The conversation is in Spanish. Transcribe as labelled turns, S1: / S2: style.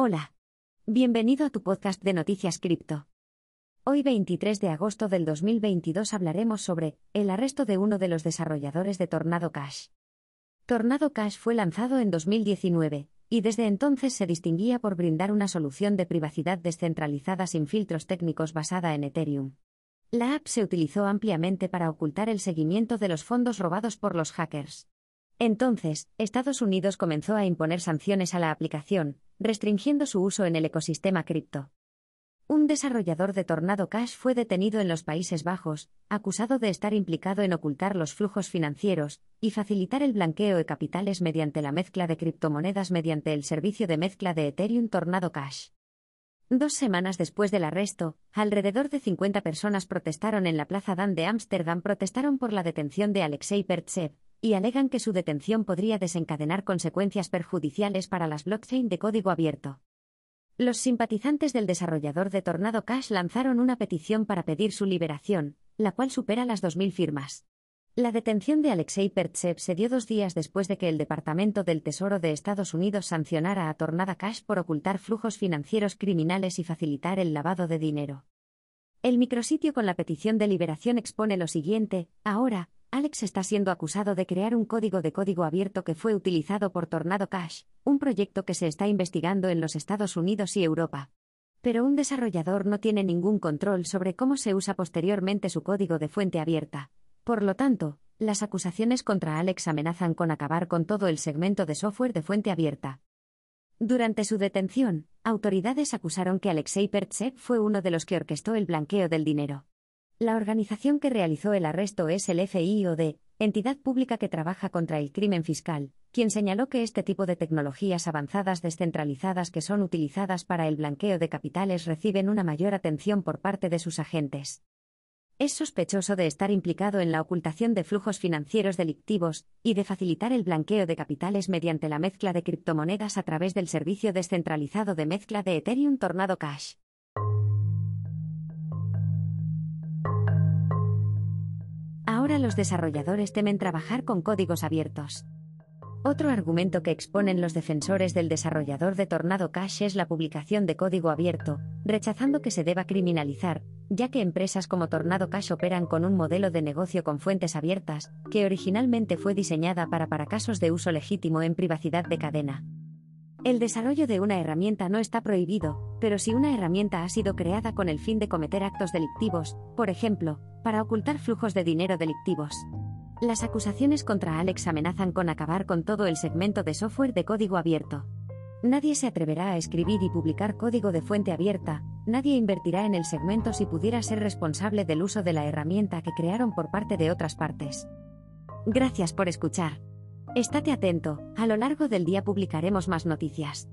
S1: Hola. Bienvenido a tu podcast de Noticias Cripto. Hoy 23 de agosto del 2022 hablaremos sobre el arresto de uno de los desarrolladores de Tornado Cash. Tornado Cash fue lanzado en 2019, y desde entonces se distinguía por brindar una solución de privacidad descentralizada sin filtros técnicos basada en Ethereum. La app se utilizó ampliamente para ocultar el seguimiento de los fondos robados por los hackers. Entonces, Estados Unidos comenzó a imponer sanciones a la aplicación, restringiendo su uso en el ecosistema cripto. Un desarrollador de Tornado Cash fue detenido en los Países Bajos, acusado de estar implicado en ocultar los flujos financieros y facilitar el blanqueo de capitales mediante la mezcla de criptomonedas mediante el servicio de mezcla de Ethereum Tornado Cash. Dos semanas después del arresto, alrededor de 50 personas protestaron en la Plaza Dan de Ámsterdam protestaron por la detención de Alexei Pertsev, y alegan que su detención podría desencadenar consecuencias perjudiciales para las blockchain de código abierto. Los simpatizantes del desarrollador de Tornado Cash lanzaron una petición para pedir su liberación, la cual supera las 2.000 firmas. La detención de Alexei Pertsev se dio dos días después de que el Departamento del Tesoro de Estados Unidos sancionara a Tornado Cash por ocultar flujos financieros criminales y facilitar el lavado de dinero. El micrositio con la petición de liberación expone lo siguiente, ahora, Alex está siendo acusado de crear un código de código abierto que fue utilizado por Tornado Cash, un proyecto que se está investigando en los Estados Unidos y Europa. Pero un desarrollador no tiene ningún control sobre cómo se usa posteriormente su código de fuente abierta. Por lo tanto, las acusaciones contra Alex amenazan con acabar con todo el segmento de software de fuente abierta. Durante su detención, autoridades acusaron que Alexei Pertsev fue uno de los que orquestó el blanqueo del dinero. La organización que realizó el arresto es el FIOD, entidad pública que trabaja contra el crimen fiscal, quien señaló que este tipo de tecnologías avanzadas descentralizadas que son utilizadas para el blanqueo de capitales reciben una mayor atención por parte de sus agentes. Es sospechoso de estar implicado en la ocultación de flujos financieros delictivos y de facilitar el blanqueo de capitales mediante la mezcla de criptomonedas a través del servicio descentralizado de mezcla de Ethereum Tornado Cash. Ahora los desarrolladores temen trabajar con códigos abiertos. Otro argumento que exponen los defensores del desarrollador de Tornado Cash es la publicación de código abierto, rechazando que se deba criminalizar, ya que empresas como Tornado Cash operan con un modelo de negocio con fuentes abiertas, que originalmente fue diseñada para para casos de uso legítimo en privacidad de cadena. El desarrollo de una herramienta no está prohibido, pero si una herramienta ha sido creada con el fin de cometer actos delictivos, por ejemplo, para ocultar flujos de dinero delictivos. Las acusaciones contra Alex amenazan con acabar con todo el segmento de software de código abierto. Nadie se atreverá a escribir y publicar código de fuente abierta, nadie invertirá en el segmento si pudiera ser responsable del uso de la herramienta que crearon por parte de otras partes. Gracias por escuchar. Estate atento, a lo largo del día publicaremos más noticias.